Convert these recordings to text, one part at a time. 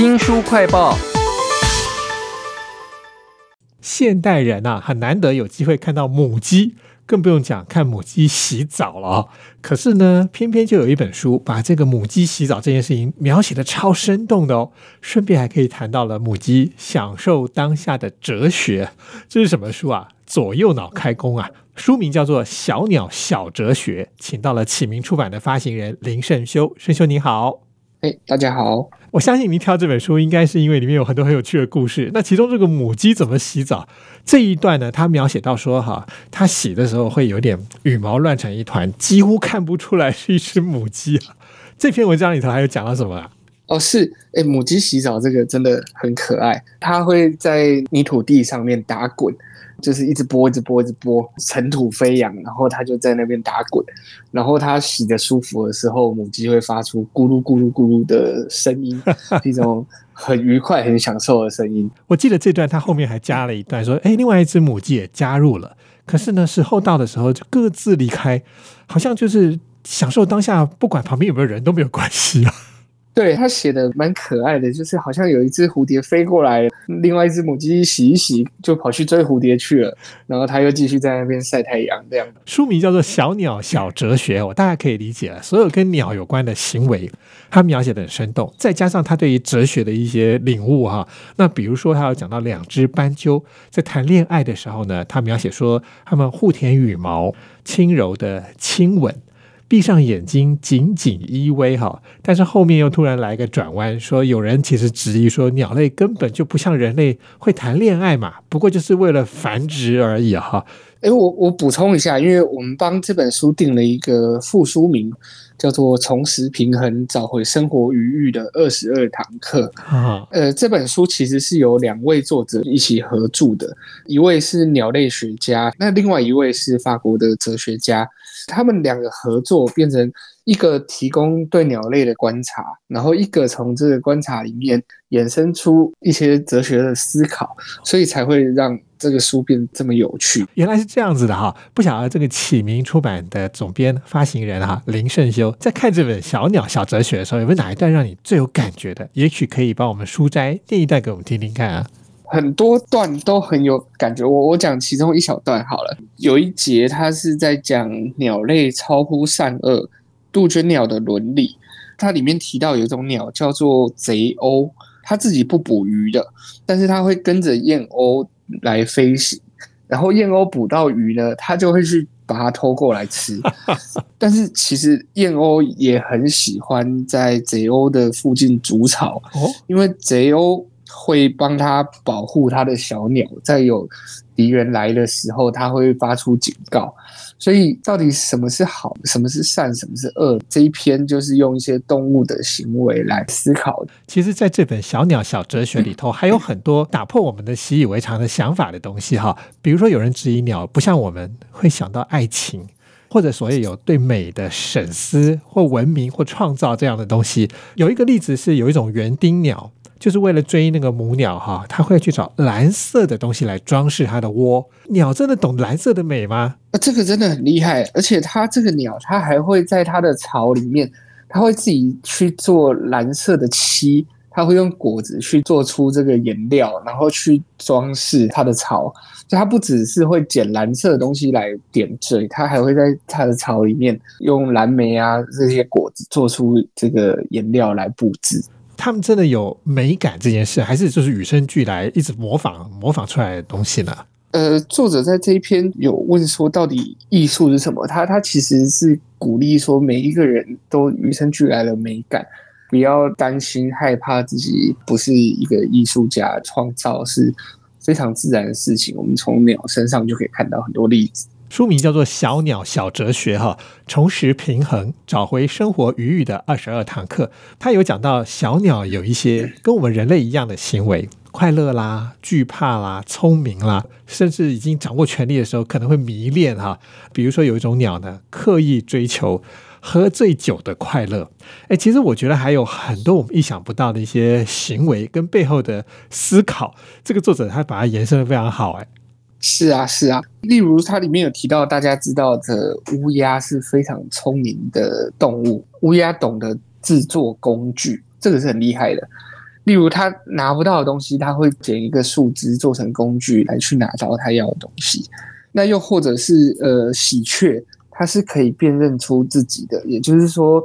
新书快报。现代人啊，很难得有机会看到母鸡，更不用讲看母鸡洗澡了。可是呢，偏偏就有一本书把这个母鸡洗澡这件事情描写的超生动的哦，顺便还可以谈到了母鸡享受当下的哲学。这是什么书啊？左右脑开工啊！书名叫做《小鸟小哲学》，请到了启明出版的发行人林胜修。胜修你好，哎，大家好。我相信您挑这本书，应该是因为里面有很多很有趣的故事。那其中这个母鸡怎么洗澡这一段呢？它描写到说，哈，它洗的时候会有点羽毛乱成一团，几乎看不出来是一只母鸡啊。这篇文章里头还有讲到什么啊？哦，是，哎，母鸡洗澡这个真的很可爱，它会在泥土地上面打滚。就是一直拨，一直拨，一直拨，尘土飞扬，然后它就在那边打滚，然后它洗的舒服的时候，母鸡会发出咕噜咕噜咕噜的声音，一种很愉快、很享受的声音。我记得这段它后面还加了一段，说：“哎，另外一只母鸡也加入了，可是呢，时候到的时候就各自离开，好像就是享受当下，不管旁边有没有人都没有关系啊。”对他写的蛮可爱的，就是好像有一只蝴蝶飞过来，另外一只母鸡洗一洗就跑去追蝴蝶去了，然后他又继续在那边晒太阳这样。书名叫做《小鸟小哲学》，我大概可以理解了，所有跟鸟有关的行为，他描写的很生动，再加上他对于哲学的一些领悟哈。那比如说，他有讲到两只斑鸠在谈恋爱的时候呢，他描写说他们互舔羽毛，轻柔的亲吻。闭上眼睛，紧紧依偎哈，但是后面又突然来一个转弯，说有人其实质疑说，鸟类根本就不像人类会谈恋爱嘛，不过就是为了繁殖而已哈。哎，我我补充一下，因为我们帮这本书定了一个副书名，叫做《重拾平衡，找回生活余裕的二十二堂课》啊。呃，这本书其实是由两位作者一起合著的，一位是鸟类学家，那另外一位是法国的哲学家。他们两个合作，变成一个提供对鸟类的观察，然后一个从这个观察里面衍生出一些哲学的思考，所以才会让这个书变这么有趣。原来是这样子的哈！不晓得这个启明出版的总编、发行人哈林胜修在看这本《小鸟小哲学》的时候，有没有哪一段让你最有感觉的？也许可以帮我们书摘念一段给我们听听看啊。很多段都很有感觉，我我讲其中一小段好了。有一节它是在讲鸟类超乎善恶、杜鹃鸟的伦理。它里面提到有一种鸟叫做贼鸥，它自己不捕鱼的，但是它会跟着燕鸥来飞行。然后燕鸥捕到鱼呢，它就会去把它偷过来吃。但是其实燕鸥也很喜欢在贼鸥的附近筑巢，因为贼鸥。会帮他保护他的小鸟，在有敌人来的时候，他会发出警告。所以，到底什么是好，什么是善，什么是恶？这一篇就是用一些动物的行为来思考。其实，在这本《小鸟小哲学》里头，还有很多打破我们的习以为常的想法的东西哈。比如说，有人质疑鸟不像我们会想到爱情，或者所谓有对美的审思或文明或创造这样的东西。有一个例子是，有一种园丁鸟。就是为了追那个母鸟哈，它会去找蓝色的东西来装饰它的窝。鸟真的懂蓝色的美吗？啊，这个真的很厉害，而且它这个鸟，它还会在它的巢里面，它会自己去做蓝色的漆，它会用果子去做出这个颜料，然后去装饰它的巢。就它不只是会捡蓝色的东西来点缀，它还会在它的巢里面用蓝莓啊这些果子做出这个颜料来布置。他们真的有美感这件事，还是就是与生俱来，一直模仿模仿出来的东西呢？呃，作者在这一篇有问说，到底艺术是什么？他他其实是鼓励说，每一个人都与生俱来的美感，不要担心害怕自己不是一个艺术家，创造是非常自然的事情。我们从鸟身上就可以看到很多例子。书名叫做《小鸟小哲学》哈，重拾平衡，找回生活余裕的二十二堂课。他有讲到小鸟有一些跟我们人类一样的行为，快乐啦、惧怕啦、聪明啦，甚至已经掌握权力的时候可能会迷恋哈。比如说有一种鸟呢，刻意追求喝醉酒的快乐。哎，其实我觉得还有很多我们意想不到的一些行为跟背后的思考。这个作者他把它延伸的非常好哎。是啊，是啊。例如，它里面有提到，大家知道的乌鸦是非常聪明的动物。乌鸦懂得制作工具，这个是很厉害的。例如它拿不到的东西，它会捡一个树枝做成工具来去拿到它要的东西。那又或者是呃喜鹊，它是可以辨认出自己的，也就是说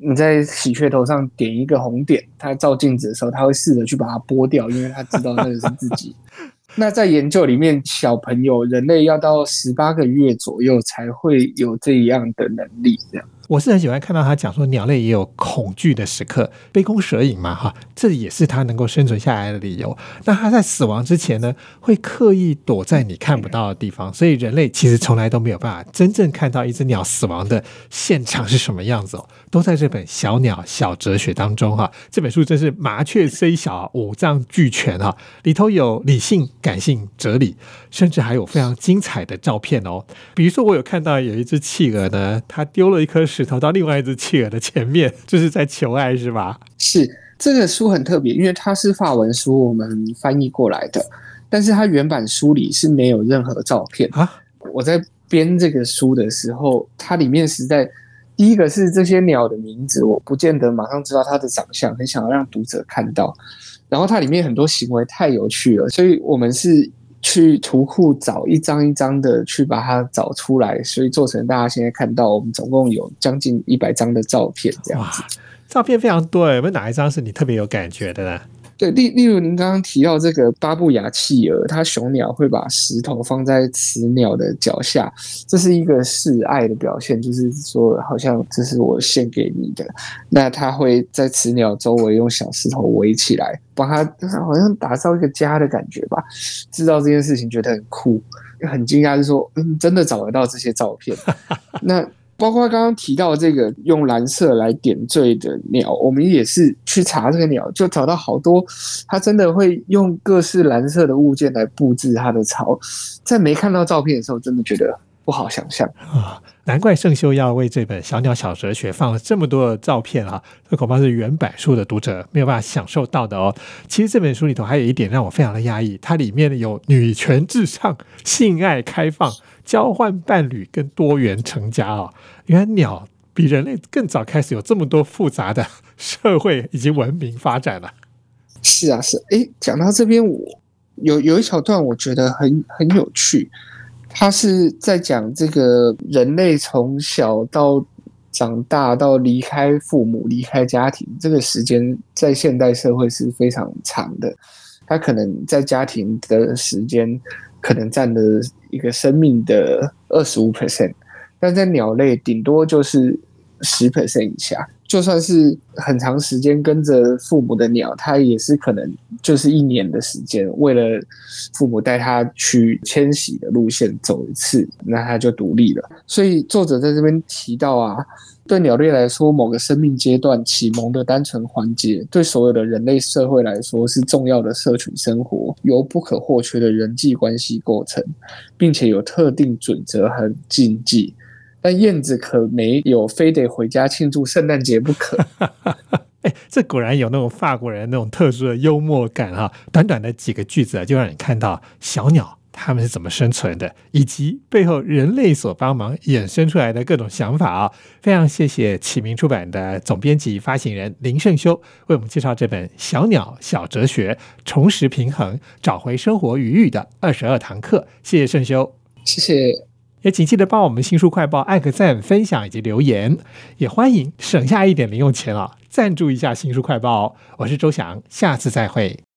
你在喜鹊头上点一个红点，它照镜子的时候，它会试着去把它剥掉，因为它知道那个是自己。那在研究里面，小朋友人类要到十八个月左右才会有这样的能力，这样。我是很喜欢看到他讲说，鸟类也有恐惧的时刻，杯弓蛇影嘛，哈，这也是它能够生存下来的理由。那它在死亡之前呢，会刻意躲在你看不到的地方，所以人类其实从来都没有办法真正看到一只鸟死亡的现场是什么样子哦，都在这本《小鸟小哲学》当中哈。这本书真是麻雀虽小，五脏俱全哈，里头有理性、感性、哲理，甚至还有非常精彩的照片哦。比如说，我有看到有一只企鹅呢，它丢了一颗。石头到另外一只企鹅的前面，就是在求爱，是吧？是这个书很特别，因为它是法文书，我们翻译过来的，但是它原版书里是没有任何照片啊。我在编这个书的时候，它里面实在第一个是这些鸟的名字，我不见得马上知道它的长相，很想要让读者看到。然后它里面很多行为太有趣了，所以我们是。去图库找一张一张的去把它找出来，所以做成大家现在看到，我们总共有将近一百张的照片，这样子，照片非常多。有没有哪一张是你特别有感觉的呢？对，例例如您刚刚提到这个巴布亚企鹅，它雄鸟会把石头放在雌鸟的脚下，这是一个示爱的表现，就是说好像这是我献给你的。那它会在雌鸟周围用小石头围起来，把它好像打造一个家的感觉吧。知道这件事情觉得很酷，很惊讶，就说嗯，真的找得到这些照片。那。包括刚刚提到这个用蓝色来点缀的鸟，我们也是去查这个鸟，就找到好多，它真的会用各式蓝色的物件来布置它的巢。在没看到照片的时候，真的觉得不好想象啊！难怪圣修要为这本《小鸟小哲学》放了这么多的照片啊！这恐怕是原版书的读者没有办法享受到的哦。其实这本书里头还有一点让我非常的压抑，它里面有女权至上、性爱开放。交换伴侣跟多元成家啊，原来鸟比人类更早开始有这么多复杂的社会以及文明发展了。是啊，是哎，讲到这边，我有有一小段我觉得很很有趣，他是在讲这个人类从小到长大到离开父母、离开家庭这个时间，在现代社会是非常长的。他可能在家庭的时间。可能占了一个生命的二十五 percent，但在鸟类顶多就是十 percent 以下。就算是很长时间跟着父母的鸟，它也是可能就是一年的时间，为了父母带它去迁徙的路线走一次，那它就独立了。所以作者在这边提到啊。对鸟类来说，某个生命阶段启蒙的单纯环节，对所有的人类社会来说是重要的社群生活，由不可或缺的人际关系构成，并且有特定准则和禁忌。但燕子可没有非得回家庆祝圣诞节不可。哎，这果然有那种法国人那种特殊的幽默感啊！短短的几个句子啊，就让你看到小鸟。他们是怎么生存的，以及背后人类所帮忙衍生出来的各种想法啊！非常谢谢启明出版的总编辑、发行人林胜修为我们介绍这本《小鸟小哲学：重拾平衡，找回生活余裕的二十二堂课》。谢谢胜修，谢谢。也请记得帮我们新书快报按个赞、分享以及留言，也欢迎省下一点零用钱啊，赞助一下新书快报。我是周翔，下次再会。